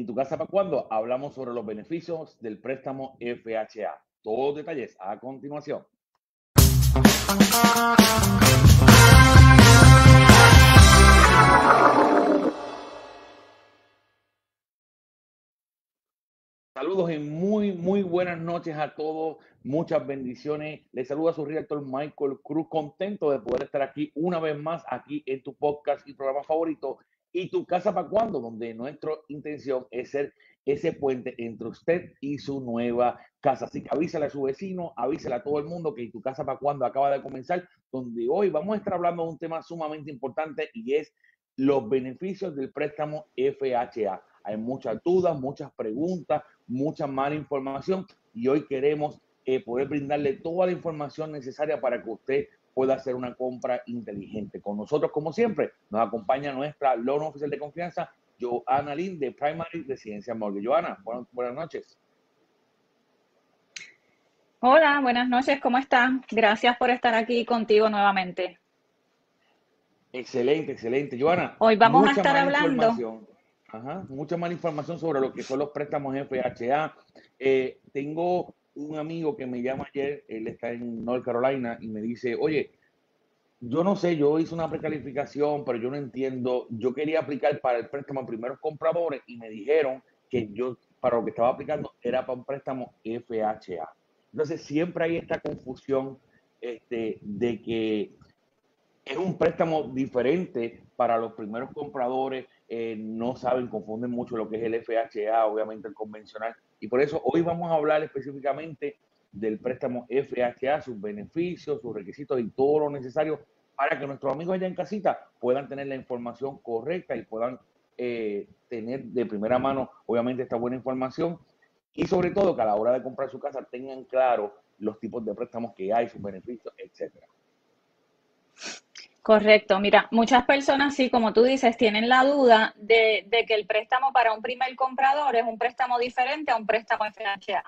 ¿Y tu casa para cuándo? hablamos sobre los beneficios del préstamo FHA. Todos detalles a continuación. Saludos y muy, muy buenas noches a todos. Muchas bendiciones. Les saluda su director Michael Cruz, contento de poder estar aquí una vez más, aquí en tu podcast y programa favorito, ¿Y tu casa para cuándo? Donde nuestra intención es ser ese puente entre usted y su nueva casa. Así que avísale a su vecino, avísale a todo el mundo que tu casa para cuándo acaba de comenzar, donde hoy vamos a estar hablando de un tema sumamente importante y es los beneficios del préstamo FHA. Hay muchas dudas, muchas preguntas, mucha mala información y hoy queremos eh, poder brindarle toda la información necesaria para que usted pueda hacer una compra inteligente. Con nosotros, como siempre, nos acompaña nuestra loan oficial de confianza, Joana Lin, de Primary Residencia Mortgage. Joana, buenas, buenas noches. Hola, buenas noches, ¿cómo están? Gracias por estar aquí contigo nuevamente. Excelente, excelente. Joana, hoy vamos a estar hablando. Ajá, mucha más información sobre lo que son los préstamos FHA. Eh, tengo un amigo que me llama ayer, él está en North Carolina y me dice, oye, yo no sé, yo hice una precalificación, pero yo no entiendo, yo quería aplicar para el préstamo a primeros compradores y me dijeron que yo para lo que estaba aplicando era para un préstamo FHA. Entonces siempre hay esta confusión este, de que es un préstamo diferente para los primeros compradores, eh, no saben, confunden mucho lo que es el FHA, obviamente el convencional. Y por eso hoy vamos a hablar específicamente del préstamo FHA, sus beneficios, sus requisitos y todo lo necesario para que nuestros amigos allá en casita puedan tener la información correcta y puedan eh, tener de primera mano, obviamente, esta buena información. Y sobre todo que a la hora de comprar su casa tengan claro los tipos de préstamos que hay, sus beneficios, etcétera. Correcto, mira, muchas personas, sí, como tú dices, tienen la duda de, que el préstamo para un primer comprador es un préstamo diferente a un préstamo FHA.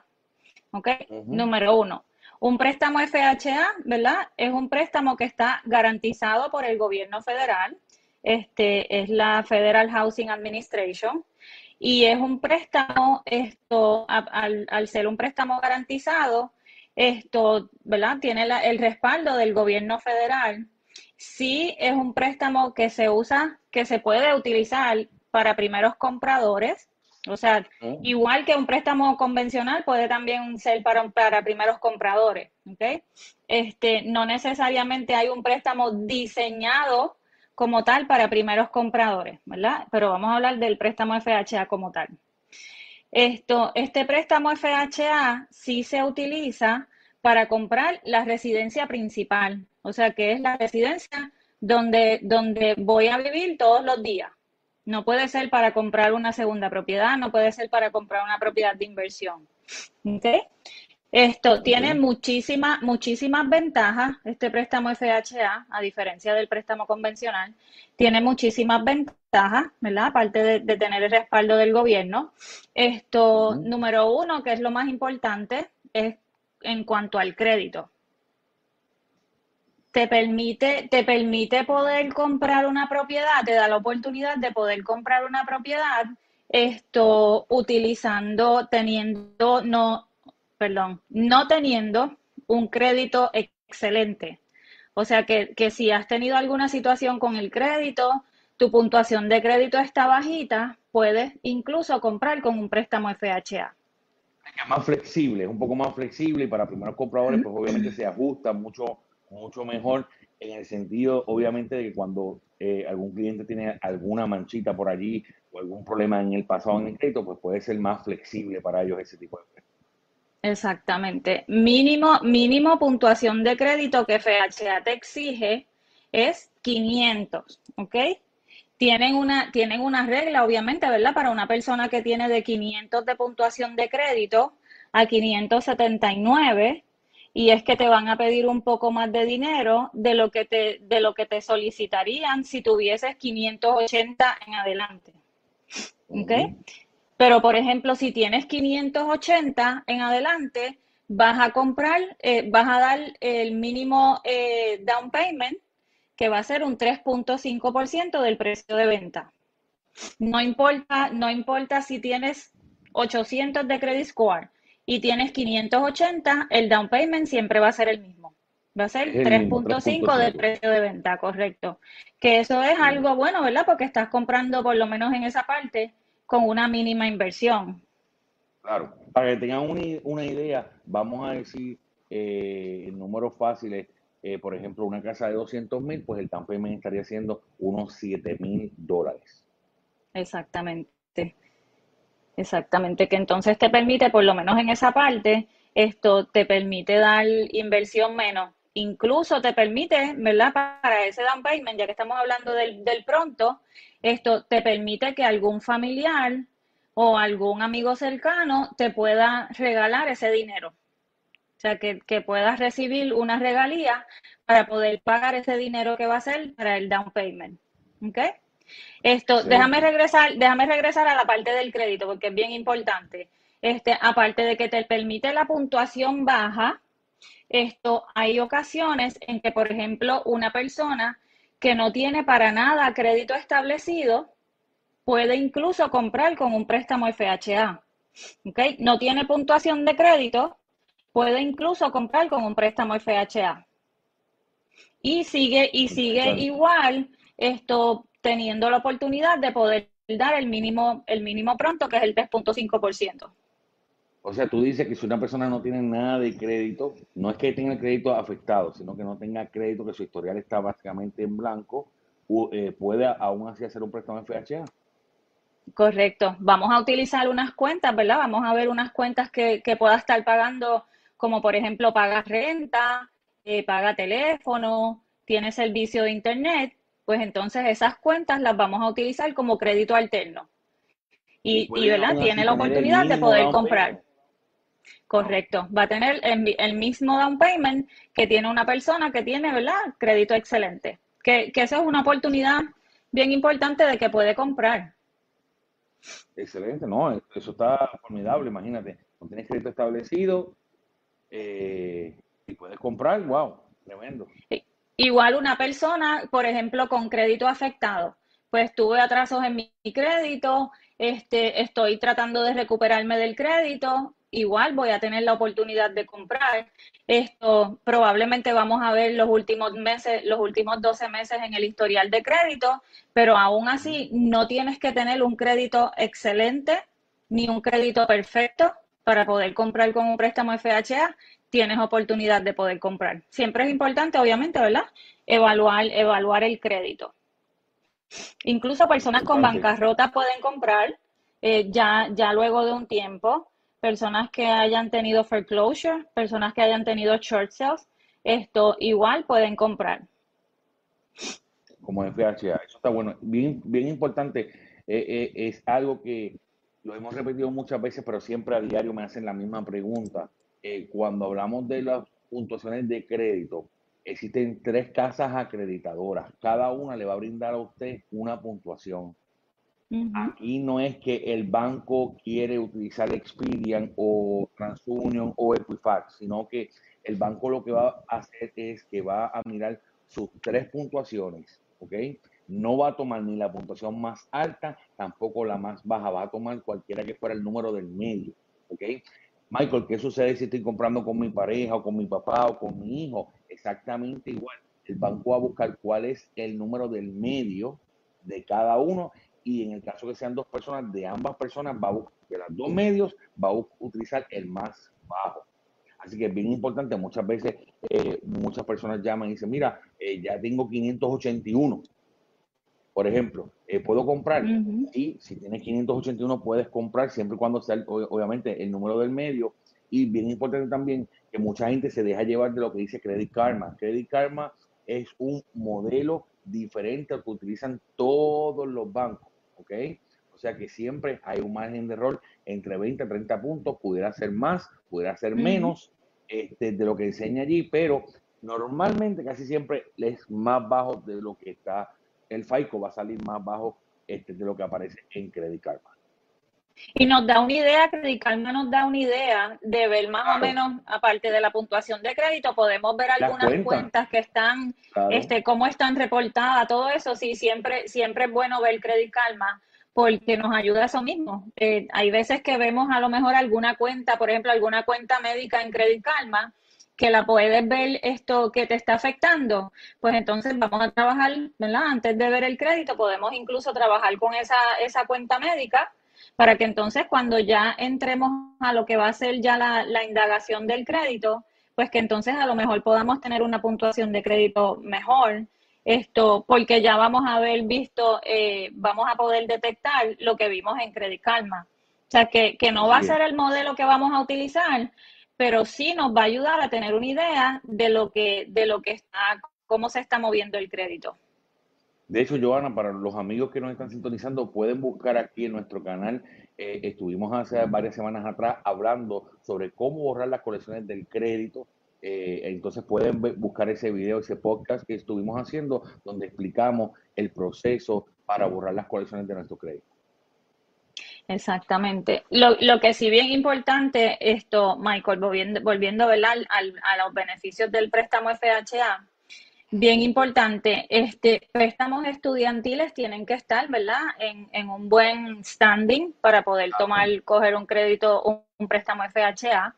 ¿Ok? Número uno, un préstamo FHA, ¿verdad? Es un préstamo que está garantizado por el gobierno federal. Este es la Federal Housing Administration. Y es un préstamo, esto, al, al ser un préstamo garantizado, esto, ¿verdad? Tiene el respaldo del gobierno federal sí es un préstamo que se usa, que se puede utilizar para primeros compradores. O sea, oh. igual que un préstamo convencional puede también ser para, para primeros compradores. ¿okay? Este, no necesariamente hay un préstamo diseñado como tal para primeros compradores, ¿verdad? Pero vamos a hablar del préstamo FHA como tal. Esto, este préstamo FHA sí se utiliza para comprar la residencia principal, o sea, que es la residencia donde, donde voy a vivir todos los días. No puede ser para comprar una segunda propiedad, no puede ser para comprar una propiedad de inversión. Esto tiene muchísimas, muchísimas ventajas, este préstamo FHA, a diferencia del préstamo convencional, tiene muchísimas ventajas, ¿verdad? Aparte de, tener el respaldo del gobierno. Esto, número uno, que es lo más importante, es en cuanto al crédito. Te permite, te permite poder comprar una propiedad, te da la oportunidad de poder comprar una propiedad esto utilizando, teniendo, no, perdón, no teniendo un crédito excelente. O sea que, que si has tenido alguna situación con el crédito, tu puntuación de crédito está bajita, puedes incluso comprar con un préstamo FHA más flexible, es un poco más flexible y para primeros compradores, pues obviamente se ajusta mucho, mucho mejor en el sentido, obviamente, de que cuando eh, algún cliente tiene alguna manchita por allí o algún problema en el pasado en el crédito, pues puede ser más flexible para ellos ese tipo de crédito. Exactamente. Mínimo, mínimo puntuación de crédito que FHA te exige es 500, ¿ok? Tienen una, tienen una regla, obviamente, ¿verdad? Para una persona que tiene de 500 de puntuación de crédito a 579, y es que te van a pedir un poco más de dinero de lo que te, de lo que te solicitarían si tuvieses 580 en adelante. ¿Ok? Pero, por ejemplo, si tienes 580 en adelante, vas a comprar, eh, vas a dar el mínimo eh, down payment que va a ser un 3.5% del precio de venta. No importa, no importa si tienes 800 de credit score y tienes 580, el down payment siempre va a ser el mismo. Va a ser 3.5 de precio de venta, correcto. Que eso es algo bueno, ¿verdad? Porque estás comprando por lo menos en esa parte con una mínima inversión. Claro, para que tengan una, idea, vamos a decir eh, números fáciles, eh, por ejemplo, una casa de 200 mil, pues el down payment estaría siendo unos 7 mil dólares. Exactamente. Exactamente, que entonces te permite, por lo menos en esa parte, esto te permite dar inversión menos. Incluso te permite, ¿verdad? Para ese down payment, ya que estamos hablando del, del pronto, esto te permite que algún familiar o algún amigo cercano te pueda regalar ese dinero. O sea, que, que puedas recibir una regalía para poder pagar ese dinero que va a ser para el down payment. ¿Ok? Esto, déjame regresar, déjame regresar a la parte del crédito, porque es bien importante. Este, aparte de que te permite la puntuación baja, esto hay ocasiones en que, por ejemplo, una persona que no tiene para nada crédito establecido puede incluso comprar con un préstamo FHA. ¿okay? No tiene puntuación de crédito, puede incluso comprar con un préstamo FHA. Y sigue, y sigue igual esto teniendo la oportunidad de poder dar el mínimo, el mínimo pronto, que es el 3.5%. O sea, tú dices que si una persona no tiene nada de crédito, no es que tenga el crédito afectado, sino que no tenga crédito, que su historial está básicamente en blanco, eh, puede aún así hacer un préstamo FHA. Correcto. Vamos a utilizar unas cuentas, ¿verdad? Vamos a ver unas cuentas que, que pueda estar pagando, como por ejemplo paga renta, eh, paga teléfono, tiene servicio de internet pues entonces esas cuentas las vamos a utilizar como crédito alterno. Y, ¿verdad? Tiene la oportunidad de poder comprar. Correcto. Va a tener el, mismo down payment que tiene una persona que tiene, ¿verdad? Crédito excelente. Que, que esa es una oportunidad bien importante de que puede comprar. Excelente, no, eso está formidable, imagínate. No tienes crédito establecido eh, y puedes comprar, wow, tremendo. Igual una persona, por ejemplo, con crédito afectado, pues tuve atrasos en mi crédito, este, estoy tratando de recuperarme del crédito, igual voy a tener la oportunidad de comprar. Esto probablemente vamos a ver los últimos meses, los últimos 12 meses en el historial de crédito, pero aún así no tienes que tener un crédito excelente ni un crédito perfecto para poder comprar con un préstamo FHA tienes oportunidad de poder comprar. Siempre es importante, obviamente, ¿verdad? Evaluar, evaluar el crédito. Incluso personas con bancarrota pueden comprar eh, ya, ya luego de un tiempo. Personas que hayan tenido foreclosure, personas que hayan tenido short sales, esto igual pueden comprar. Como FHA, eso está bueno. Bien, bien importante. Eh, eh, es algo que lo hemos repetido muchas veces, pero siempre a diario me hacen la misma pregunta. Eh, cuando hablamos de las puntuaciones de crédito, existen tres casas acreditadoras. Cada una le va a brindar a usted una puntuación. Aquí no es que el banco quiere utilizar Expedian o TransUnion o Equifax, sino que el banco lo que va a hacer es que va a mirar sus tres puntuaciones, ¿ok? No va a tomar ni la puntuación más alta, tampoco la más baja, va a tomar cualquiera que fuera el número del medio, ¿ok? Michael, ¿qué sucede si estoy comprando con mi pareja o con mi papá o con mi hijo? Exactamente igual. El banco va a buscar cuál es el número del medio de cada uno y en el caso que sean dos personas, de ambas personas, va a buscar de los dos medios, va a utilizar el más bajo. Así que es bien importante, muchas veces eh, muchas personas llaman y dicen, mira, eh, ya tengo 581 por ejemplo, eh, ¿puedo comprar? Sí, si tienes 581 puedes comprar siempre y cuando sea, obviamente, el número del medio. Y bien importante también que mucha gente se deja llevar de lo que dice Credit Karma. Credit Karma es un modelo diferente al que utilizan todos los bancos, ¿ok? O sea que siempre hay un margen de error entre 20 y 30 puntos, pudiera ser más, pudiera ser menos este, de lo que enseña allí, pero normalmente casi siempre es más bajo de lo que está el FICO va a salir más bajo este, de lo que aparece en Credit Karma. Y nos da una idea, Credit Karma nos da una idea de ver más o menos, aparte de la puntuación de crédito, podemos ver algunas cuentas. que están, este, cómo están reportadas, todo eso, sí, siempre, siempre es bueno ver Credit Karma, porque nos ayuda eso mismo. Eh, hay veces que vemos a lo mejor alguna cuenta, por ejemplo, alguna cuenta médica en Credit Karma, que la puedes ver esto que te está afectando, pues entonces vamos a trabajar, ¿verdad? Antes de ver el crédito, podemos incluso trabajar con esa, esa cuenta médica para que entonces cuando ya entremos a lo que va a ser ya la, la indagación del crédito, pues que entonces a lo mejor podamos tener una puntuación de crédito mejor esto, porque ya vamos a haber visto, eh, vamos a poder detectar lo que vimos en Credit Karma. O sea, que, que no va a ser el modelo que vamos a utilizar, pero sí nos va a ayudar a tener una idea de lo que, de lo que está, cómo se está moviendo el crédito. De hecho, Joana, para los amigos que nos están sintonizando, pueden buscar aquí en nuestro canal. Eh, estuvimos hace varias semanas atrás hablando sobre cómo borrar las colecciones del crédito eh, entonces pueden buscar ese video, ese podcast que estuvimos haciendo, donde explicamos el proceso para borrar las colecciones de nuestro crédito. Exactamente. Lo, lo que sí bien importante, esto, Michael, volviendo, volviendo Al, a los beneficios del préstamo FHA, bien importante, este, préstamos estudiantiles tienen que estar, ¿verdad?, en, en un buen standing para poder tomar, coger un crédito, un, un préstamo FHA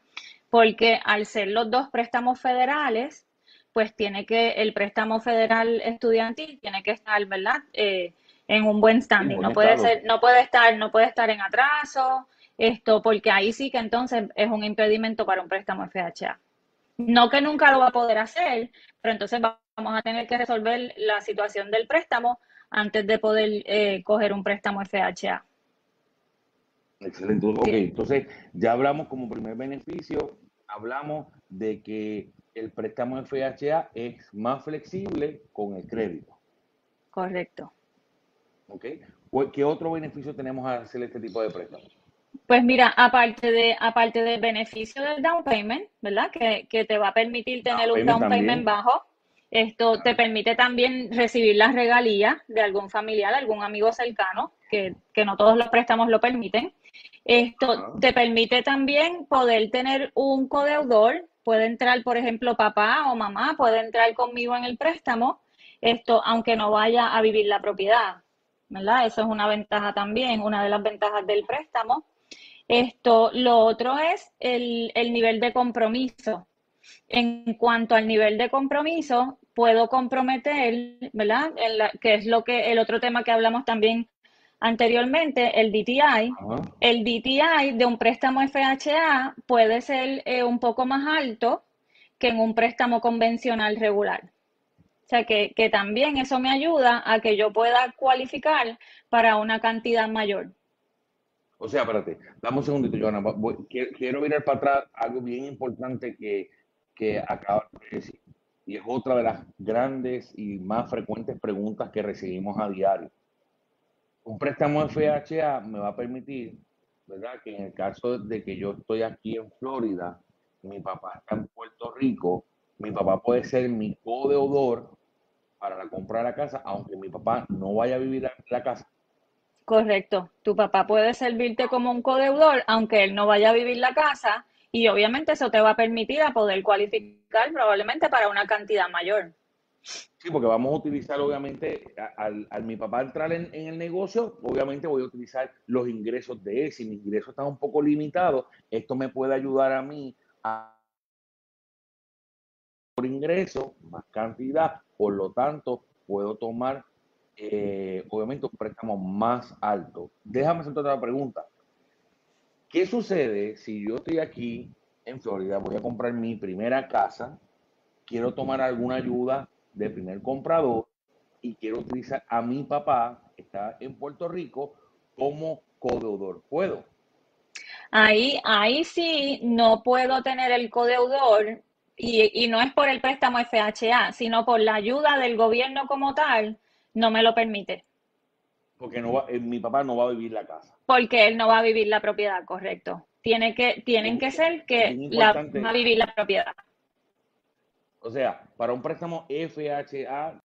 porque al ser los dos préstamos federales, pues tiene que, el préstamo federal estudiantil tiene que estar, ¿verdad? Eh, en un buen standing. No puede ser, no puede estar, no puede estar en atraso, esto, porque ahí sí que entonces es un impedimento para un préstamo FHA. No que nunca lo va a poder hacer, pero entonces vamos a tener que resolver la situación del préstamo antes de poder eh, coger un préstamo FHA. Excelente. Ok, entonces ya hablamos como primer beneficio hablamos de que el préstamo FHA es más flexible con el crédito. Correcto. ¿Ok? ¿Qué otro beneficio tenemos al hacer este tipo de préstamo? Pues mira, aparte de aparte del beneficio del down payment, ¿verdad? Que, te va a permitir tener un down payment bajo. Esto te permite también recibir las regalías de algún familiar, algún amigo cercano, que, que no todos los préstamos lo permiten. Esto te permite también poder tener un codeudor, puede entrar, por ejemplo, papá o mamá, puede entrar conmigo en el préstamo, esto aunque no vaya a vivir la propiedad, ¿verdad? Eso es una ventaja también, una de las ventajas del préstamo. Esto, lo otro es el, el nivel de compromiso. En cuanto al nivel de compromiso, puedo comprometer, ¿verdad? que es lo que el otro tema que hablamos también anteriormente, el DTI, el DTI de un préstamo FHA puede ser eh, un poco más alto que en un préstamo convencional regular. Sea, que, también eso me ayuda a que yo pueda cualificar para una cantidad mayor. O sea, espérate, dame un segundito, Joana. quiero, mirar para atrás algo bien importante que, que de decir. Y es otra de las grandes y más frecuentes preguntas que recibimos a diario un préstamo FHA me va a permitir, ¿verdad? Que en el caso de que yo estoy aquí en Florida, mi papá está en Puerto Rico, mi papá puede ser mi codeudor para la compra de la casa, aunque mi papá no vaya a vivir en la casa. Correcto. Tu papá puede servirte como un codeudor, aunque él no vaya a vivir la casa, y obviamente eso te va a permitir a poder cualificar probablemente para una cantidad mayor. Sí, porque vamos a utilizar, obviamente, al, mi papá entrar en, el negocio, obviamente voy a utilizar los ingresos de él. Si mis ingresos están un poco limitados, esto me puede ayudar a mí a por ingreso, más cantidad, por lo tanto, puedo tomar, eh, obviamente, un préstamo más alto. Déjame hacer otra pregunta. ¿Qué sucede si yo estoy aquí en Florida, voy a comprar mi primera casa, quiero tomar alguna ayuda de primer comprador y quiero utilizar a mi papá, que está en Puerto Rico, como codeudor. ¿Puedo? Ahí, ahí sí no puedo tener el codeudor y, y, no es por el préstamo FHA, sino por la ayuda del gobierno como tal, no me lo permite. Porque no va, eh, mi papá no va a vivir la casa. Porque él no va a vivir la propiedad, correcto. Tiene que, tienen que ser que la, va a vivir la propiedad. O sea, para un préstamo FHA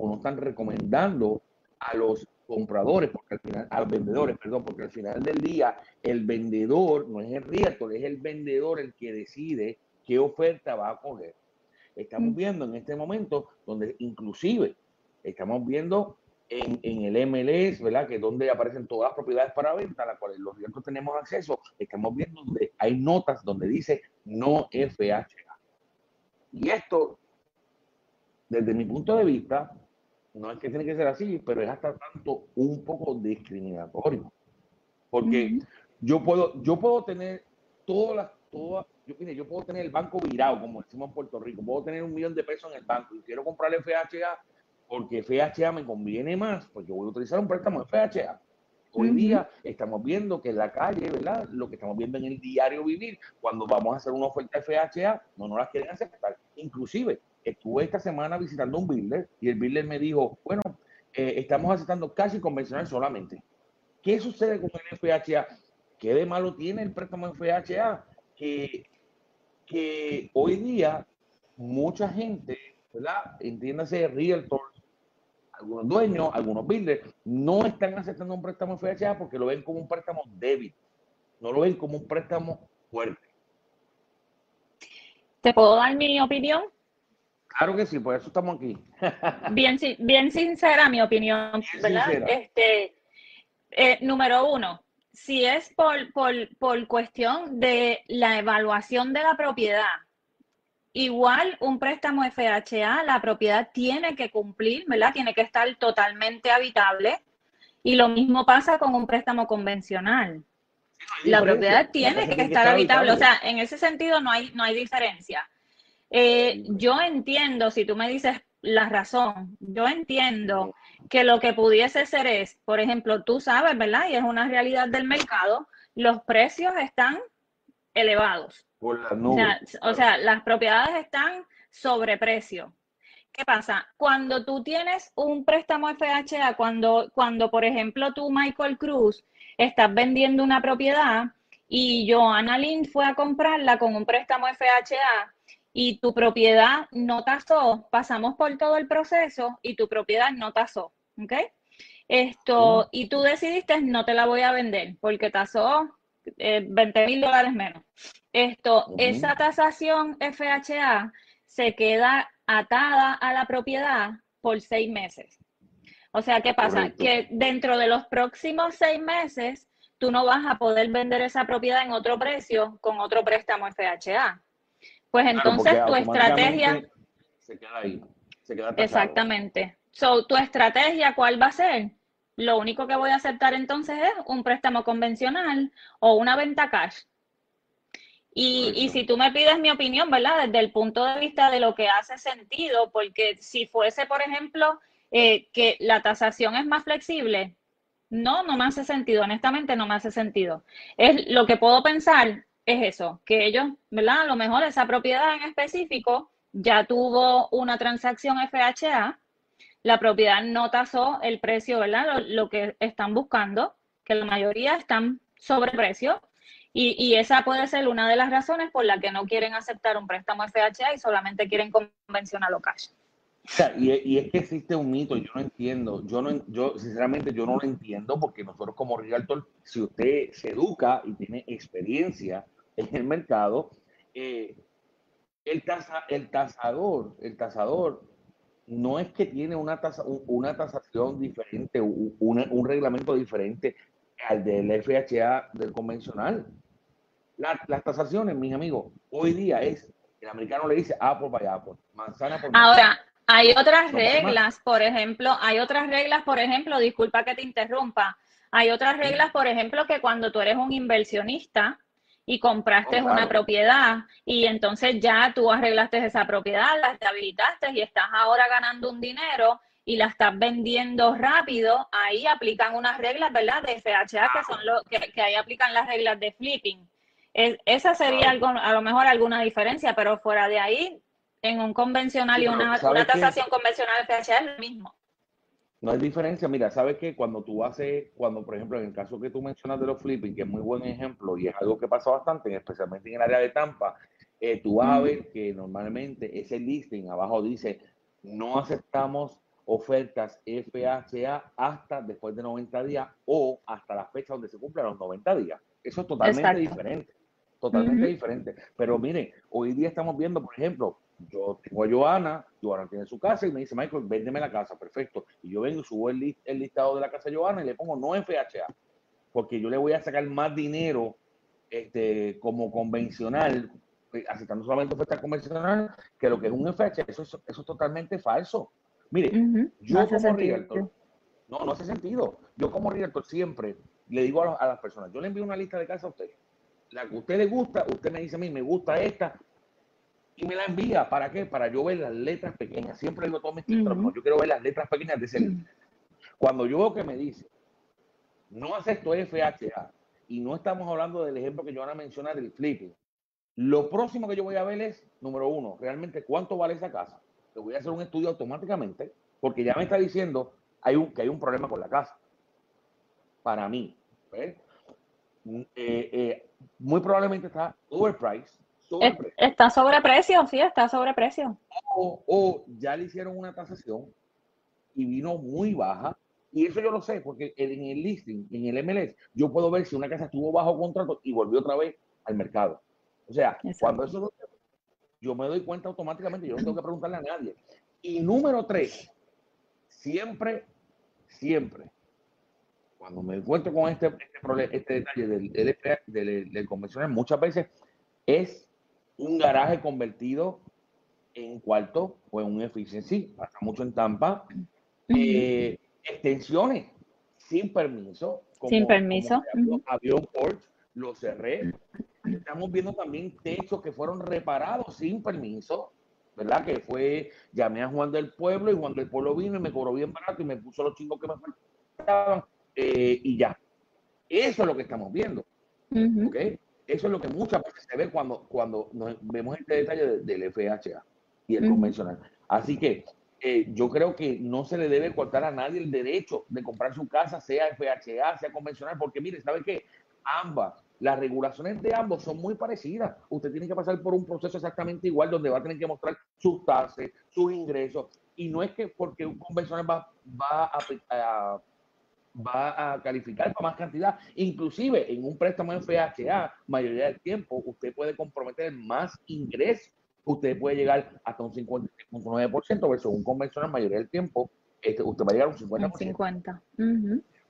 o no están recomendando a los compradores, porque al final, a los vendedores, perdón, porque al final del día el vendedor no es el realtor, es el vendedor el que decide qué oferta va a coger. Estamos viendo en este momento donde inclusive estamos viendo en, el MLS, ¿verdad? Que es donde aparecen todas las propiedades para venta, a las cuales los realtors tenemos acceso, estamos viendo donde hay notas donde dice no FHA. Y esto, desde mi punto de vista, no es que tiene que ser así, pero es hasta tanto un poco discriminatorio. Porque yo puedo, yo puedo tener todas las, todas, yo, mire, yo puedo tener el banco virado, como decimos en Puerto Rico, puedo tener un millón de pesos en el banco y quiero comprar FHA porque FHA me conviene más, porque voy a utilizar un préstamo FHA. Hoy día estamos viendo que en la calle, ¿verdad? Lo que estamos viendo en el diario vivir, cuando vamos a hacer una oferta FHA, no nos las quieren aceptar. Inclusive, estuve esta semana visitando un builder y el builder me dijo, bueno, eh, estamos aceptando casi convencional solamente. ¿Qué sucede con el FHA? ¿Qué de malo tiene el préstamo FHA? Que, que hoy día mucha gente, ¿verdad? Entiéndase, realtors, algunos dueños, algunos builders, no están aceptando un préstamo FHA porque lo ven como un préstamo débil, no lo ven como un préstamo fuerte. ¿Te puedo dar mi opinión? Claro que sí, por eso estamos aquí. bien, bien sincera mi opinión, ¿verdad? Este, eh, número uno, si es por, por, por cuestión de la evaluación de la propiedad, igual un préstamo FHA, la propiedad tiene que cumplir, ¿verdad? Tiene que estar totalmente habitable. Y lo mismo pasa con un préstamo convencional. La propiedad tiene que, estar habitable. O sea, en ese sentido no hay, no hay diferencia. Eh, yo entiendo, si tú me dices la razón, yo entiendo que lo que pudiese ser es, por ejemplo, tú sabes, ¿verdad? Y es una realidad del mercado, los precios están elevados. O sea, las propiedades están sobre precio. ¿Qué pasa? Cuando tú tienes un préstamo FHA, cuando, cuando por ejemplo tú, Michael Cruz, estás vendiendo una propiedad y Joanna Lind fue a comprarla con un préstamo FHA y tu propiedad no tasó, pasamos por todo el proceso y tu propiedad no tasó, ¿ok? Esto, y tú decidiste no te la voy a vender porque tasó 20 eh, mil dólares menos. Esto, esa tasación FHA se queda atada a la propiedad por seis meses. O sea, ¿qué pasa? Que dentro de los próximos seis meses, tú no vas a poder vender esa propiedad en otro precio con otro préstamo FHA. Pues entonces tu estrategia... Se queda ahí. Se queda Exactamente. So, tu estrategia, ¿cuál va a ser? Lo único que voy a aceptar entonces es un préstamo convencional o una venta cash. Y, si tú me pides mi opinión, ¿verdad? Desde el punto de vista de lo que hace sentido, porque si fuese, por ejemplo, eh, que la tasación es más flexible, no, no me hace sentido, honestamente no me hace sentido. Es lo que puedo pensar es eso, que ellos, ¿verdad? A lo mejor esa propiedad en específico ya tuvo una transacción FHA, la propiedad no tasó el precio, ¿verdad? Lo, que están buscando, que la mayoría están sobre precio, y, y, esa puede ser una de las razones por la que no quieren aceptar un préstamo FHA y solamente quieren convencional o cash. O sea, y, y, es que existe un mito, yo no entiendo, yo no, yo sinceramente yo no lo entiendo porque nosotros como realtor, si usted se educa y tiene experiencia en el mercado, eh, el, tasa, el tasador, el tasador no es que tiene una, tasa, una tasación diferente, un, un reglamento diferente al del FHA del convencional. las tasaciones, mis amigos, hoy día es, el americano le dice Apple by Apple, manzana por manzana. Ahora, hay otras reglas, por ejemplo, hay otras reglas, por ejemplo, disculpa que te interrumpa, hay otras reglas, por ejemplo, que cuando tú eres un inversionista, y compraste oh, una propiedad y entonces ya tú arreglaste esa propiedad, la estabilizaste y estás ahora ganando un dinero y la estás vendiendo rápido, ahí aplican unas reglas, ¿verdad? De FHA que son lo que, ahí aplican las reglas de flipping. esa sería algo, a lo mejor alguna diferencia, pero fuera de ahí, en un convencional y una, una tasación convencional de FHA es lo mismo. No hay diferencia. Mira, sabes que cuando tú haces, cuando por ejemplo en el caso que tú mencionas de los flipping, que es muy buen ejemplo y es algo que pasa bastante, especialmente en el área de Tampa, eh, tú vas a ver que normalmente ese listing abajo dice no aceptamos ofertas FHA hasta después de 90 días o hasta la fecha donde se cumplan los 90 días. Eso es totalmente diferente, totalmente diferente. Pero miren, hoy día estamos viendo, por ejemplo, yo tengo a Joana, Joana tiene su casa y me dice, Michael, véndeme la casa, perfecto. Y yo vengo, subo el, el listado de la casa de Joana y le pongo no FHA, porque yo le voy a sacar más dinero este, como convencional, eh, aceptando solamente oferta convencional, que lo que es un FHA. Eso, eso, es totalmente falso. Mire, yo como realtor, no, no hace sentido. Yo como realtor siempre le digo a, las personas, yo le envío una lista de casas a usted. La que a usted le gusta, usted me dice a mí, me gusta esta, y me la envía. ¿Para qué? Para yo ver las letras pequeñas. Siempre digo todos mis uh yo quiero ver las letras pequeñas de ese. Cuando yo veo que me dice, no acepto FHA, y no estamos hablando del ejemplo que yo van a mencionar del flipping, lo próximo que yo voy a ver es, número uno, realmente cuánto vale esa casa. Le voy a hacer un estudio automáticamente, porque ya me está diciendo hay un, que hay un problema con la casa. Para mí. Eh, eh, muy probablemente está overpriced Está sobre precio, sí, está sobre precio. O, ya le hicieron una tasación y vino muy baja. Y eso yo lo sé, porque en el listing, en el MLS, yo puedo ver si una casa estuvo bajo contrato y volvió otra vez al mercado. O sea, cuando eso yo me doy cuenta automáticamente, yo no tengo que preguntarle a nadie. Y número tres, siempre, siempre, cuando me encuentro con este, este, este detalle del, del, del convencional, muchas veces es un garaje convertido en cuarto o en un efficiency, pasa mucho en Tampa. Eh, extensiones sin permiso. sin permiso. Había un porch, lo cerré. Estamos viendo también techos que fueron reparados sin permiso, ¿verdad? Que fue, llamé a Juan del Pueblo y Juan del Pueblo vino y me cobró bien barato y me puso los chingos que me faltaban eh, y ya. Eso es lo que estamos viendo. Eso es lo que muchas veces se ve cuando, cuando vemos este detalle del FHA y el convencional. Así que eh, yo creo que no se le debe cortar a nadie el derecho de comprar su casa, sea FHA, sea convencional, porque mire, ¿sabe qué? Ambas, las regulaciones de ambos son muy parecidas. Usted tiene que pasar por un proceso exactamente igual donde va a tener que mostrar sus tasas, sus ingresos. Y no es que porque un convencional va, va a, a va a calificar para más cantidad. Inclusive en un préstamo en FHA, mayoría del tiempo, usted puede comprometer más ingresos. Usted puede llegar hasta un 50.9% versus un convencional, mayoría del tiempo, este, usted va a llegar a un 50%. 50.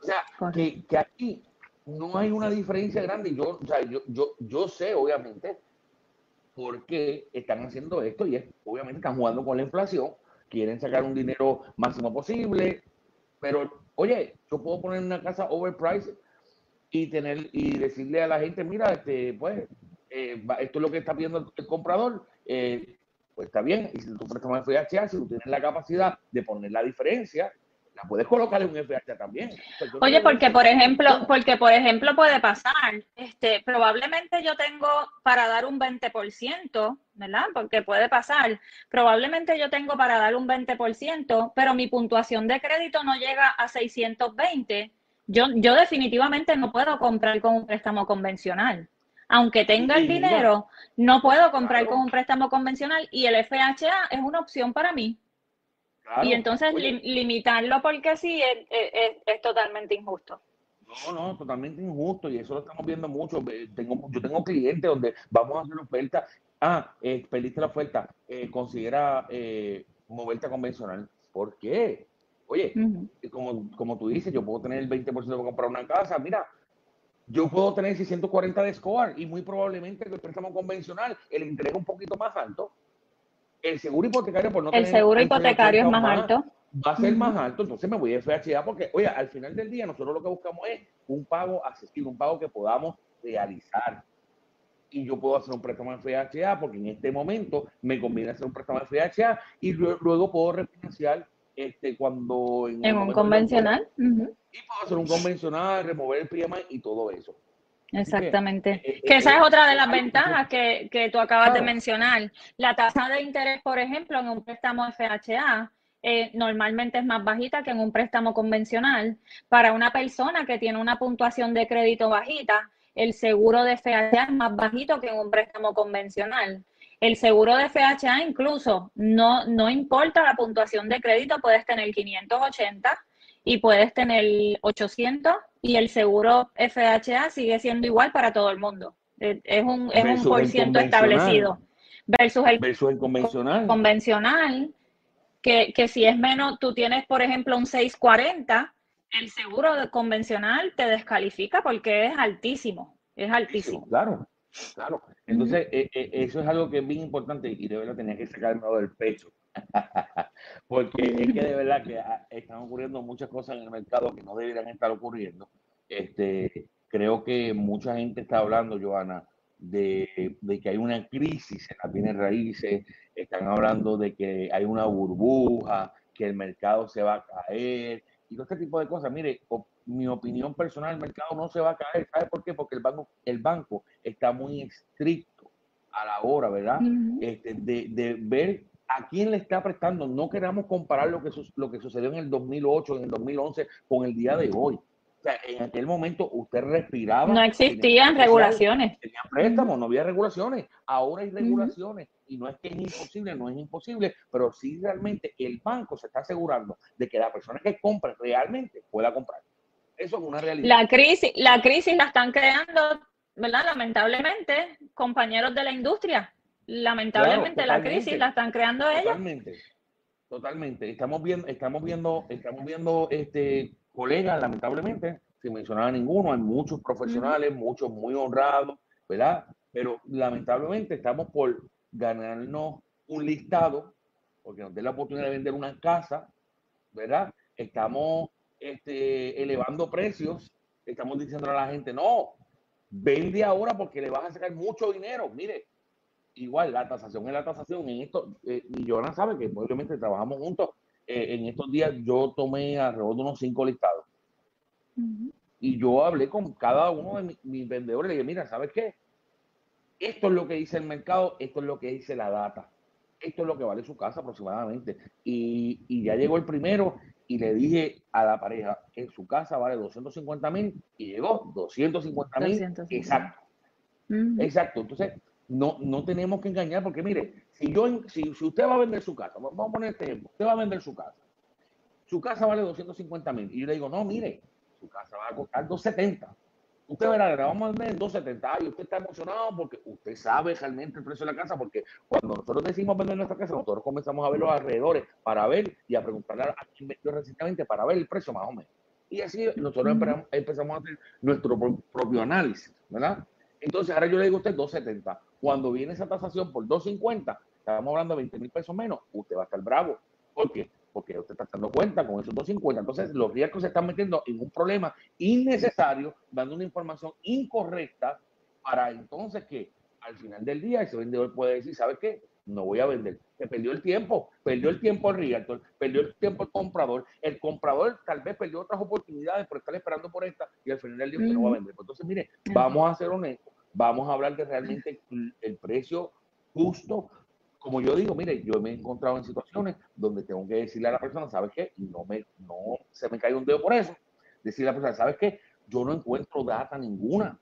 O sea, que, que, aquí no hay una diferencia grande. Yo, o sea, yo, yo, yo sé, obviamente, por qué están haciendo esto y es, obviamente, están jugando con la inflación, quieren sacar un dinero máximo posible, pero Oye, yo puedo poner una casa overpriced y tener y decirle a la gente, mira, este, pues, eh, esto es lo que está pidiendo el, comprador, eh, pues está bien. Y si tú prestas un FHA, si tú tienes la capacidad de poner la diferencia, la puedes colocar en un FHA también. Oye, porque por ejemplo, porque por ejemplo puede pasar, este, probablemente yo tengo para dar un 20%, ¿verdad? Porque puede pasar. Probablemente yo tengo para dar un 20%, pero mi puntuación de crédito no llega a 620. Yo, yo definitivamente no puedo comprar con un préstamo convencional. Aunque tenga el dinero, no puedo comprar con un préstamo convencional y el FHA es una opción para mí. Y entonces limitarlo porque sí es, totalmente injusto. No, no, totalmente injusto y eso lo estamos viendo mucho. Tengo, yo tengo clientes donde vamos a hacer oferta ah, eh, la oferta, eh, considera eh, moverte convencional. ¿Por qué? Oye, como, como tú dices, yo puedo tener el 20% para comprar una casa. Mira, yo puedo tener 640 de score y muy probablemente el préstamo convencional, el interés un poquito más alto. El seguro hipotecario, por no El seguro hipotecario es más, alto. Va a ser más alto, entonces me voy a FHA porque, oye, al final del día nosotros lo que buscamos es un pago accesible, un pago que podamos realizar y yo puedo hacer un préstamo en FHA porque en este momento me conviene hacer un préstamo en FHA y luego, puedo refinanciar este, cuando... En, un convencional. Y puedo hacer un convencional, remover el PMI y todo eso. Exactamente. Eh, eh, que esa es otra de las ventajas que, que tú acabas de mencionar. La tasa de interés, por ejemplo, en un préstamo FHA eh, normalmente es más bajita que en un préstamo convencional. Para una persona que tiene una puntuación de crédito bajita, el seguro de FHA es más bajito que en un préstamo convencional. El seguro de FHA incluso no, no importa la puntuación de crédito, puedes tener 580 y puedes tener 800 y el seguro FHA sigue siendo igual para todo el mundo. Es un, es un por ciento establecido. Versus el, versus el convencional. Convencional, que, que si es menos, tú tienes, por ejemplo, un 640, el seguro convencional te descalifica porque es altísimo. Es altísimo. Claro, claro. Entonces, eh, eh, eso es algo que es bien importante y de verdad tenía que sacarme del pecho. porque es que de verdad que ah, están ocurriendo muchas cosas en el mercado que no deberían estar ocurriendo. Este, creo que mucha gente está hablando, Joana, de, de, que hay una crisis en las bienes raíces, están hablando de que hay una burbuja, que el mercado se va a caer y todo este tipo de cosas. Mire, mi opinión personal, el mercado no se va a caer. ¿Sabe por qué? Porque el banco, el banco está muy estricto a la hora, ¿verdad? este, de, de, ver a quién le está prestando. No queramos comparar lo que, lo que sucedió en el 2008, en el 2011 con el día de hoy. O sea, en aquel momento usted respiraba. No existían regulaciones. Tenía préstamos, no había regulaciones. Ahora hay regulaciones. Y no es que es imposible, no es imposible, pero sí realmente el banco se está asegurando de que la persona que compre realmente pueda comprar. Eso es una realidad. La crisis, la crisis la están creando, ¿verdad? Lamentablemente, compañeros de la industria. Lamentablemente la crisis la están creando ellos. Totalmente. Totalmente. Estamos viendo, estamos viendo, estamos viendo este colegas, lamentablemente, sin mencionar a ninguno, hay muchos profesionales, muchos muy honrados, ¿verdad? Pero lamentablemente estamos por ganarnos un listado, porque nos dé la oportunidad de vender una casa, ¿verdad? Estamos este, elevando precios, estamos diciendo a la gente, no, vende ahora porque le vas a sacar mucho dinero. Mire, igual la tasación es la tasación. En esto, eh, y Joana sabe que obviamente trabajamos juntos. Eh, en estos días yo tomé alrededor de unos cinco listados. Y yo hablé con cada uno de mis, vendedores y le dije, mira, ¿sabes qué? Esto es lo que dice el mercado, esto es lo que dice la data. Esto es lo que vale su casa aproximadamente. Y, y ya llegó el primero y le dije a la pareja que su casa vale 250 mil y llegó 250 mil. Exacto. Exacto. Entonces, no, no tenemos que engañar porque mire, si, yo, si, si usted va a vender su casa, vamos a poner este ejemplo, usted va a vender su casa, su casa vale 250 mil y yo le digo, no, mire, su casa va a costar 270. Usted verá, le vamos a vender en 270 y usted está emocionado porque usted sabe realmente el precio de la casa, porque cuando nosotros decimos vender nuestra casa, nosotros comenzamos a ver los alrededores para ver y a preguntarle a quien vendió recientemente para ver el precio más o menos. Y así nosotros empezamos, a hacer nuestro propio análisis, ¿verdad? Entonces ahora yo le digo a usted 270. Cuando viene esa tasación por 250, estamos hablando de 20 mil pesos menos, usted va a estar bravo. ¿Por qué? porque usted está dando cuenta con esos 250. Entonces, los riesgos se están metiendo en un problema innecesario, dando una información incorrecta para entonces que al final del día ese vendedor puede decir, ¿sabes qué? No voy a vender. Se perdió el tiempo, perdió el tiempo el realtor, perdió el tiempo el comprador. El comprador tal vez perdió otras oportunidades por estar esperando por esta y al final del día usted no va a vender. Entonces, mire, vamos a ser honestos, vamos a hablar de realmente el precio justo como yo digo, mire, yo me he encontrado en situaciones donde tengo que decirle a la persona, ¿sabes qué? Y no, me, no se me cae un dedo por eso. Decirle a la persona, ¿sabes qué? Yo no encuentro data ninguna.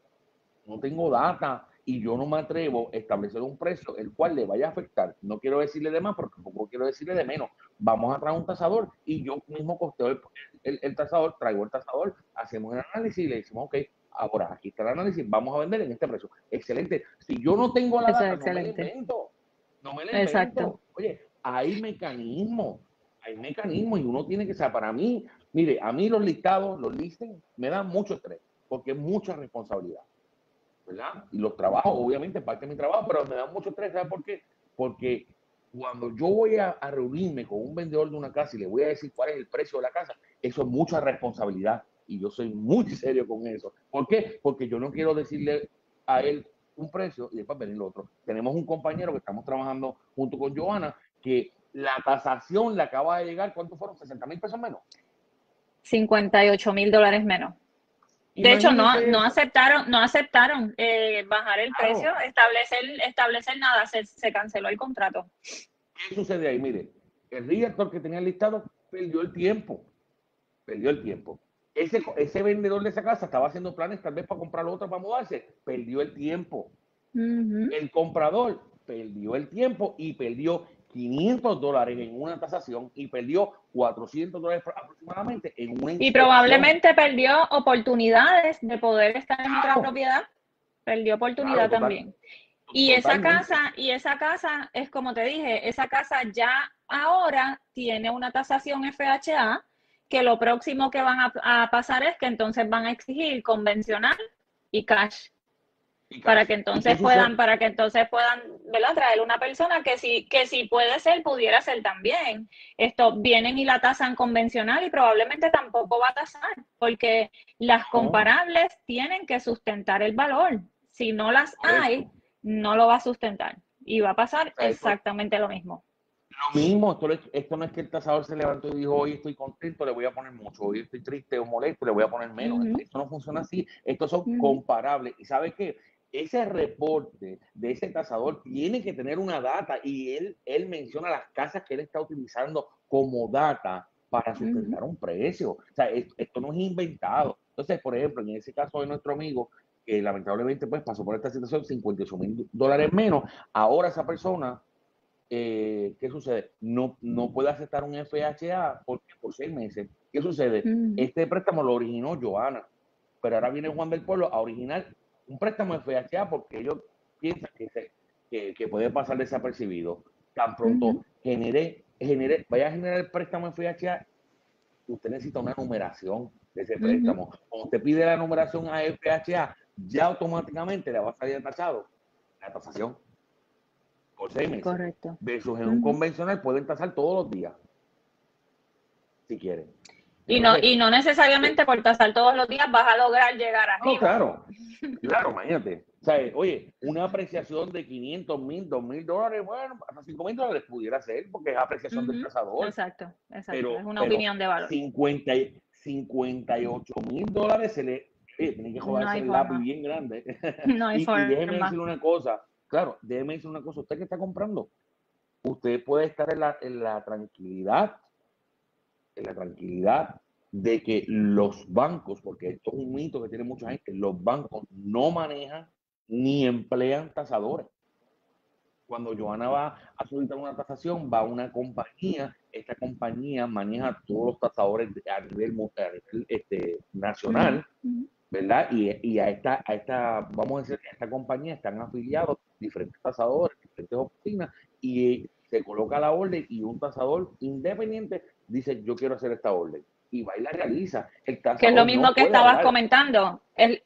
No tengo data y yo no me atrevo a establecer un precio el cual le vaya a afectar. No quiero decirle de más, pero tampoco quiero decirle de menos. Vamos a traer un tasador y yo mismo costeo el, el, tasador, traigo el tasador, hacemos el análisis y le decimos, ok, ahora aquí está el análisis, vamos a vender en este precio. Excelente. Si yo no tengo la data, no me invento. No me la Exacto. Oye, hay mecanismos, hay mecanismos y uno tiene que saber, para mí, mire, a mí los listados, los listen, me dan mucho estrés, porque es mucha responsabilidad, ¿verdad? Y los trabajos, obviamente, parte de mi trabajo, pero me dan mucho estrés, ¿sabes por qué? Porque cuando yo voy a, a, reunirme con un vendedor de una casa y le voy a decir cuál es el precio de la casa, eso es mucha responsabilidad y yo soy muy serio con eso. ¿Por qué? Porque yo no quiero decirle a él un precio y después venir el otro. Tenemos un compañero que estamos trabajando junto con Joana que la tasación le acaba de llegar, ¿cuánto fueron? ¿60 mil pesos menos? 58 mil dólares menos. De hecho, no, no aceptaron, no aceptaron eh, bajar el precio, establecer, establecer nada, se, se, canceló el contrato. ¿Qué sucede ahí? Mire, el director que tenía el listado perdió el tiempo, perdió el tiempo. Ese, ese vendedor de esa casa estaba haciendo planes tal vez para comprar otra para mudarse, perdió el tiempo. El comprador perdió el tiempo y perdió 500 dólares en una tasación y perdió 400 dólares aproximadamente en una Y probablemente perdió oportunidades de poder estar en otra propiedad. Perdió oportunidad también. Y esa casa, y esa casa es como te dije, esa casa ya ahora tiene una tasación FHA que lo próximo que van a, pasar es que entonces van a exigir convencional y cash. Para que entonces puedan, para que entonces puedan, ¿verdad? Traer una persona que sí, que sí puede ser, pudiera ser también. Esto vienen y la tasan convencional y probablemente tampoco va a tasar, porque las comparables tienen que sustentar el valor. Si no las hay, no lo va a sustentar. Y va a pasar exactamente lo mismo. Lo mismo, esto, esto, no es que el tasador se levantó y dijo, hoy estoy contento, le voy a poner mucho, hoy estoy triste o molesto, le voy a poner menos. Esto no funciona así, estos son comparables. ¿Y sabes qué? Ese reporte de ese tasador tiene que tener una data y él, él menciona las casas que él está utilizando como data para sustentar un precio. O sea, esto, no es inventado. Entonces, por ejemplo, en ese caso de nuestro amigo, que lamentablemente pues pasó por esta situación, 58 mil dólares menos, ahora esa persona eh, ¿qué sucede? No, no puede aceptar un FHA por, por seis meses. ¿Qué sucede? Este préstamo lo originó Joana, pero ahora viene Juan del Pueblo a originar un préstamo FHA porque ellos piensan que, que, puede pasar desapercibido. Tan pronto genere, genere, vaya a generar el préstamo FHA, usted necesita una numeración de ese préstamo. Cuando usted pide la numeración a FHA, ya automáticamente le va a salir tachado la tasación por seis meses. Correcto. Versus en un convencional pueden tasar todos los días, si quieren. Y no, y no necesariamente por tasar todos los días vas a lograr llegar a No, claro, claro, imagínate. O sea, oye, una apreciación de 500 mil, 2 mil dólares, bueno, hasta 5 mil dólares pudiera ser, porque es apreciación del tasador. Exacto, exacto. es una opinión de valor. 50, 58 mil dólares se le. tiene que joderse el lápiz bien grande. No hay y, forma. y déjeme decir una cosa Claro, déjeme decir una cosa, usted que está comprando, usted puede estar en la, en la tranquilidad, en la tranquilidad de que los bancos, porque esto es un mito que tiene mucha gente, los bancos no manejan ni emplean tasadores. Cuando Joana va a solicitar una tasación, va a una compañía, esta compañía maneja todos los tasadores a nivel, este, nacional, ¿verdad? Y, y, a, esta, a esta, vamos a decir, a esta compañía están afiliados diferentes tasadores, diferentes oficinas, y se coloca la orden y un tasador independiente dice, yo quiero hacer esta orden. Y va y la realiza. El que es lo mismo que estabas comentando. El,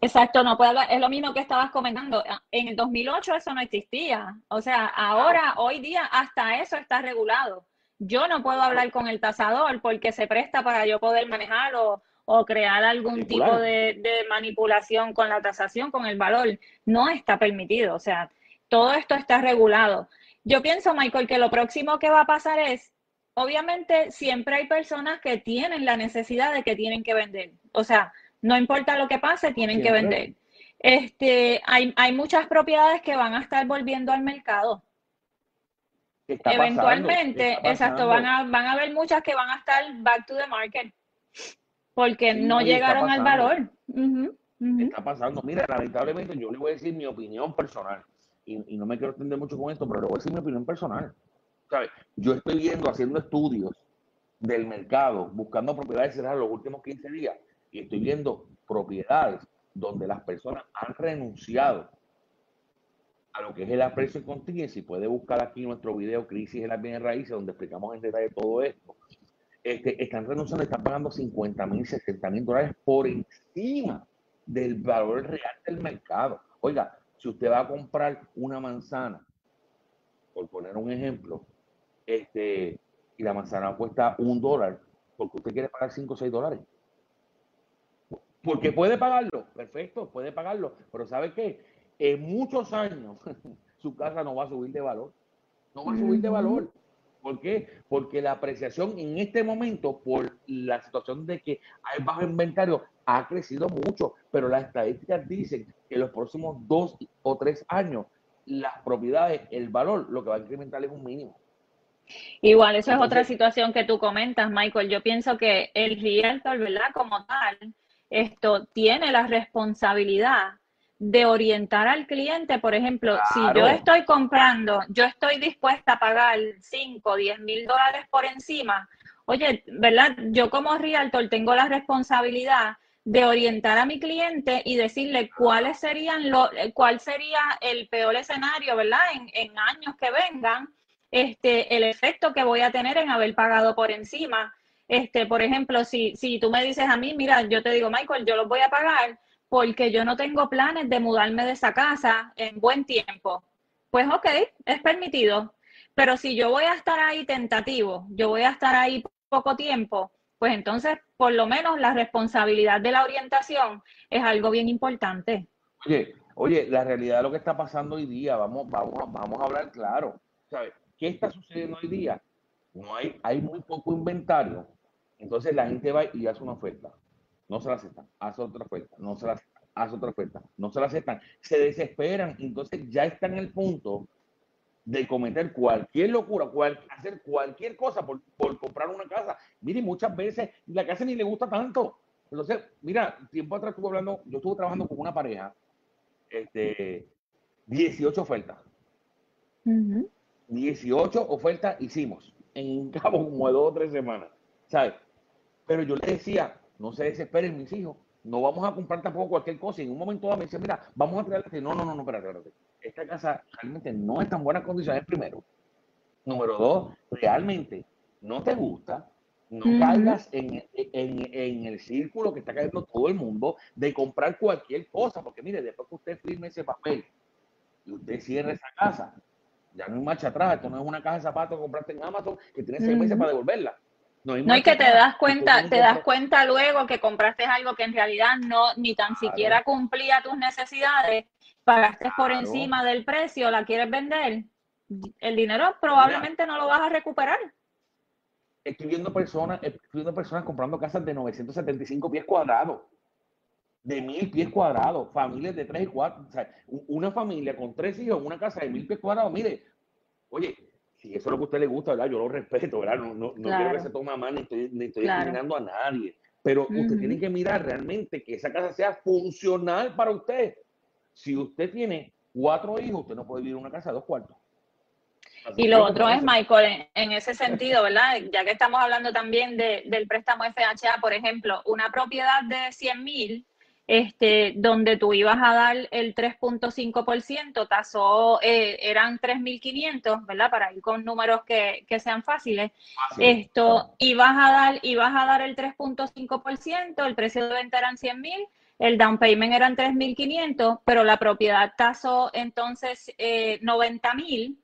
Exacto, no puede hablar. Es lo mismo que estabas comentando. En el 2008 eso no existía. O sea, ahora, hoy día, hasta eso está regulado. Yo no puedo hablar con el tasador porque se presta para yo poder manejarlo o crear algún tipo de, manipulación con la tasación, con el valor, no está permitido. O sea, todo esto está regulado. Yo pienso, Michael, que lo próximo que va a pasar es, obviamente, siempre hay personas que tienen la necesidad de que tienen que vender. O sea, no importa lo que pase, tienen que vender. Este, hay, hay muchas propiedades que van a estar volviendo al mercado. Eventualmente, exacto, van a, van a haber muchas que van a estar back to the market porque no llegaron al valor. Está pasando. Mira, lamentablemente yo le voy a decir mi opinión personal. Y, no me quiero extender mucho con esto, pero le voy a decir mi opinión personal. ¿Sabes? Yo estoy viendo, haciendo estudios del mercado, buscando propiedades cerradas los últimos 15 días. Y estoy viendo propiedades donde las personas han renunciado a lo que es el aprecio en Si Puede buscar aquí nuestro video Crisis en las bienes raíces, donde explicamos en detalle todo esto este, están renunciando, están pagando 50 mil, 60 mil dólares por encima del valor real del mercado. Oiga, si usted va a comprar una manzana, por poner un ejemplo, este, y la manzana cuesta un dólar, porque usted quiere pagar 5 o 6 dólares. Porque puede pagarlo, perfecto, puede pagarlo, pero ¿sabe qué? En muchos años su casa no va a subir de valor, no va a subir de valor. ¿Por qué? Porque la apreciación en este momento, por la situación de que hay bajo inventario, ha crecido mucho, pero las estadísticas dicen que en los próximos dos o tres años, las propiedades, el valor, lo que va a incrementar es un mínimo. Igual, eso es otra situación que tú comentas, Michael. Yo pienso que el realtor, ¿verdad? Como tal, esto tiene la responsabilidad de orientar al cliente, por ejemplo, si yo estoy comprando, yo estoy dispuesta a pagar 5, 10 mil dólares por encima, oye, ¿verdad? Yo como realtor tengo la responsabilidad de orientar a mi cliente y decirle cuáles serían lo, cuál sería el peor escenario, ¿verdad? En, en años que vengan, este, el efecto que voy a tener en haber pagado por encima. Este, por ejemplo, si, si tú me dices a mí, mira, yo te digo, Michael, yo los voy a pagar porque yo no tengo planes de mudarme de esa casa en buen tiempo. Pues ok, es permitido. Pero si yo voy a estar ahí tentativo, yo voy a estar ahí poco tiempo, pues entonces por lo menos la responsabilidad de la orientación es algo bien importante. Oye, oye, la realidad de lo que está pasando hoy día, vamos, vamos, vamos a hablar claro. ¿Sabes? ¿Qué está sucediendo hoy día? No hay, hay muy poco inventario. Entonces la gente va y hace una oferta. No se la aceptan. Hace otra oferta. No se la aceptan. Hace otra oferta. No se la aceptan. Se desesperan. Entonces ya está en el punto de cometer cualquier locura, hacer cualquier cosa por, comprar una casa. Mire, muchas veces la casa ni le gusta tanto. Entonces, mira, tiempo atrás estuve hablando, yo estuve trabajando con una pareja, este, 18 ofertas. 18 ofertas hicimos en cabo como de dos o tres semanas, ¿sabes? Pero yo le decía, no se desesperen mis hijos, no vamos a comprar tampoco cualquier cosa. Y en un momento dado me decía, mira, vamos a traerte. No, no, no, no, espérate, espérate. Esta casa realmente no está en buenas condiciones, primero. Número dos, realmente no te gusta, no caigas en, el círculo que está cayendo todo el mundo de comprar cualquier cosa, porque mire, después que usted firme ese papel y usted cierre esa casa, ya no hay marcha atrás, esto no es una caja de zapatos que compraste en Amazon que tienes seis meses para devolverla. No, hay que te das cuenta, te das cuenta luego que compraste algo que en realidad no ni tan siquiera cumplía tus necesidades, pagaste por encima del precio, la quieres vender, el dinero probablemente no lo vas a recuperar. Estoy viendo personas, estoy viendo personas comprando casas de 975 pies cuadrados, de mil pies cuadrados, familias de tres y cuatro, o sea, una familia con tres hijos, una casa de mil pies cuadrados, mire, oye, si eso es lo que a usted le gusta, ¿verdad? Yo lo respeto, ¿verdad? No, no, no quiero que se tome a mal, ni estoy, ni estoy discriminando a nadie. Pero usted tiene que mirar realmente que esa casa sea funcional para usted. Si usted tiene cuatro hijos, usted no puede vivir en una casa de dos cuartos. y lo otro es, Michael, en, ese sentido, ¿verdad? Ya que estamos hablando también de, del préstamo FHA, por ejemplo, una propiedad de 100 mil este, donde tú ibas a dar el 3.5%, tasó, eh, eran 3.500, ¿verdad? Para ir con números que, sean fáciles. Esto, ibas a dar, ibas a dar el 3.5%, el precio de venta eran 100.000, el down payment eran 3.500, pero la propiedad tasó entonces eh, 90.000.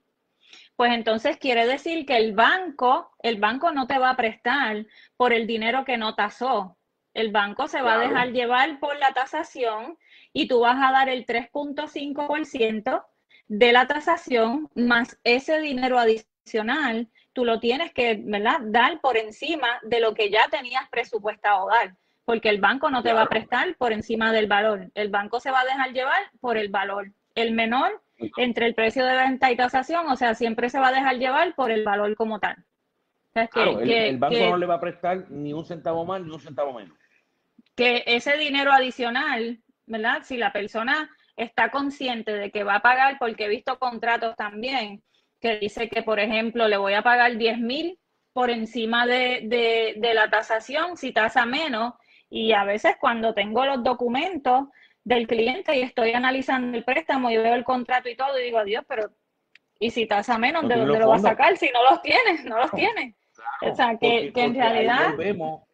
Pues entonces quiere decir que el banco, el banco no te va a prestar por el dinero que no tasó, el banco se va a dejar llevar por la tasación y tú vas a dar el 3.5% de la tasación más ese dinero adicional, tú lo tienes que ¿verdad? dar por encima de lo que ya tenías presupuestado dar, porque el banco no te va a prestar por encima del valor, el banco se va a dejar llevar por el valor, el menor entre el precio de venta y tasación, o sea, siempre se va a dejar llevar por el valor como tal. el, banco no le va a prestar ni un centavo más ni un centavo menos que ese dinero adicional, ¿verdad? Si la persona está consciente de que va a pagar, porque he visto contratos también que dice que, por ejemplo, le voy a pagar 10 mil por encima de, la tasación, si tasa menos, y a veces cuando tengo los documentos del cliente y estoy analizando el préstamo y veo el contrato y todo, y digo, Dios, pero ¿y si tasa menos, de dónde lo va a sacar? Si no los tienes, no los tienes. o sea, que, en realidad ahí volvemos,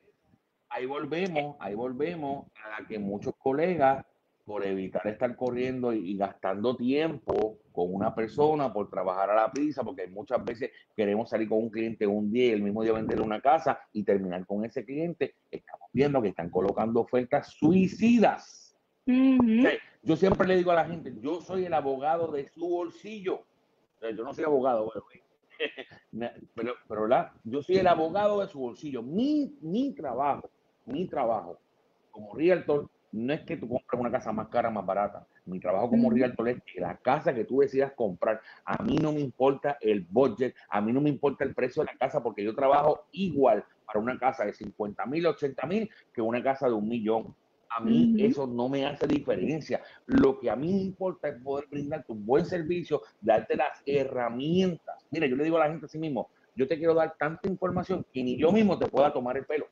ahí volvemos a que muchos colegas, por evitar estar corriendo y, gastando tiempo con una persona, por trabajar a la prisa, porque muchas veces queremos salir con un cliente un día y el mismo día venderle una casa y terminar con ese cliente, estamos viendo que están colocando ofertas suicidas. yo siempre le digo a la gente, yo soy el abogado de su bolsillo. yo no soy abogado, pero, pero, yo soy el abogado de su bolsillo. Mi, mi trabajo mi trabajo como realtor no es que tú compres una casa más cara, más barata. Mi trabajo como realtor es que la casa que tú decidas comprar, a mí no me importa el budget, a mí no me importa el precio de la casa, porque yo trabajo igual para una casa de 50 mil, 80 mil que una casa de un millón. A mí eso no me hace diferencia. Lo que a mí me importa es poder brindarte un buen servicio, darte las herramientas. Mira, yo le digo a la gente así mismo, yo te quiero dar tanta información que ni yo mismo te pueda tomar el pelo.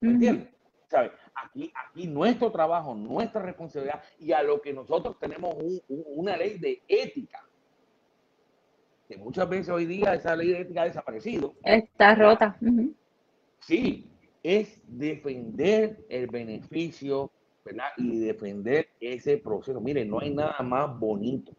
¿Me entiendes? ¿Sabes? Aquí, aquí nuestro trabajo, nuestra responsabilidad y a lo que nosotros tenemos una ley de ética. Que muchas veces hoy día esa ley de ética ha desaparecido. Está rota. Sí, es defender el beneficio, ¿verdad? Y defender ese proceso. Mire, no hay nada más bonito.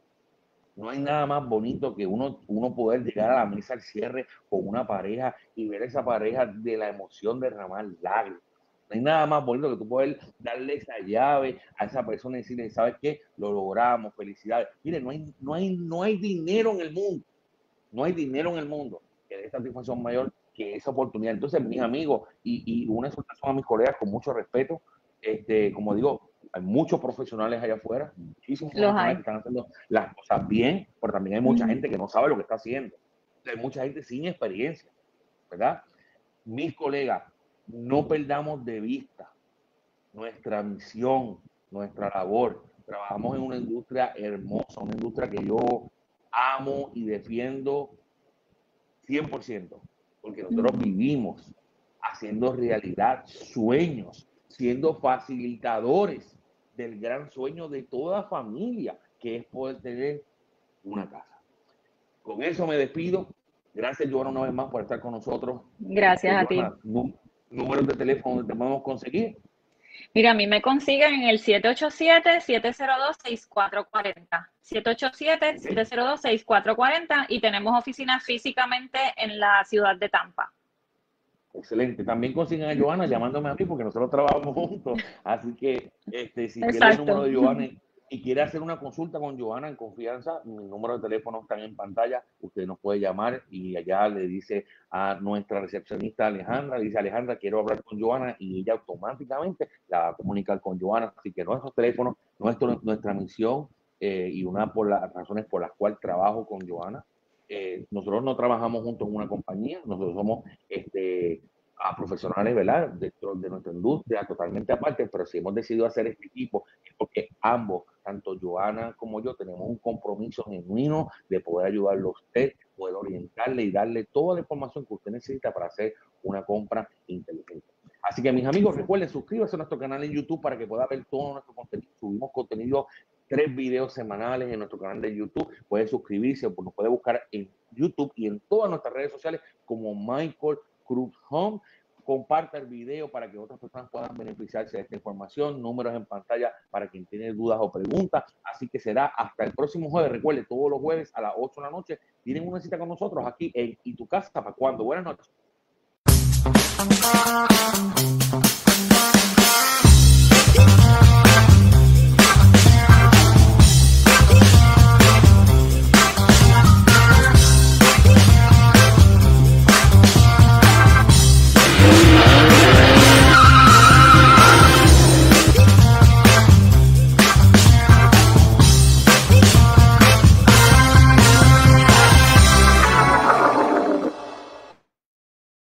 No hay nada más bonito que uno, uno poder llegar a la mesa al cierre con una pareja y ver a esa pareja de la emoción derramar lágrimas. No hay nada más bonito que tú poder darle esa llave a esa persona y decirle, ¿sabes qué? Lo logramos, felicidades. Mire, no hay, no hay, no hay dinero en el mundo. No hay dinero en el mundo que dé satisfacción mayor que esa oportunidad. Entonces, mis amigos, y, y una exhortación a mis colegas con mucho respeto, este, como digo, hay muchos profesionales allá afuera, muchísimos profesionales que están haciendo las cosas bien, pero también hay mucha gente que no sabe lo que está haciendo. Hay mucha gente sin experiencia, ¿verdad? Mis colegas, no perdamos de vista nuestra misión, nuestra labor. Trabajamos en una industria hermosa, una industria que yo amo y defiendo 100% porque nosotros vivimos haciendo realidad sueños, siendo facilitadores del gran sueño de toda familia, que es poder tener una casa. Con eso me despido. Gracias, Joana, una vez más por estar con nosotros. Gracias a ti. Números de teléfono donde te podemos conseguir. Mira, a mí me consiguen en el 787-702-6440. 787-702-6440 y tenemos oficinas físicamente en la ciudad de Tampa. Excelente. También consiguen a Joana llamándome a mí porque nosotros trabajamos juntos. Así que este, si quieren el número de Joana y quiere hacer una consulta con Joana en confianza, mi número de teléfono está en pantalla, usted nos puede llamar y allá le dice a nuestra recepcionista Alejandra, dice Alejandra, quiero hablar con Joana y ella automáticamente la va a comunicar con Joana. Así que nuestros teléfonos, nuestro, nuestra misión eh, y una por las razones por las cuales trabajo con Joana. Eh, nosotros no trabajamos juntos en una compañía, nosotros somos este, a profesionales. Dentro de nuestra industria, totalmente aparte, pero si hemos decidido hacer este equipo es porque ambos, tanto Joana como yo, tenemos un compromiso genuino de poder ayudarlo a usted, poder orientarle y darle toda la información que usted necesita para hacer una compra inteligente. Así que mis amigos, recuerden suscríbase a nuestro canal en YouTube para que pueda ver todo nuestro contenido. Subimos contenido, tres videos semanales en nuestro canal de YouTube. Puede suscribirse, nos puede buscar en YouTube y en todas nuestras redes sociales como Michael Cruz Home. Comparta el video para que otras personas puedan beneficiarse de esta información. Números en pantalla para quien tiene dudas o preguntas. Así que será hasta el próximo jueves. Recuerde, todos los jueves a las 8 de la noche tienen una cita con nosotros aquí en Y tu casa. ¿Para cuando Buenas noches.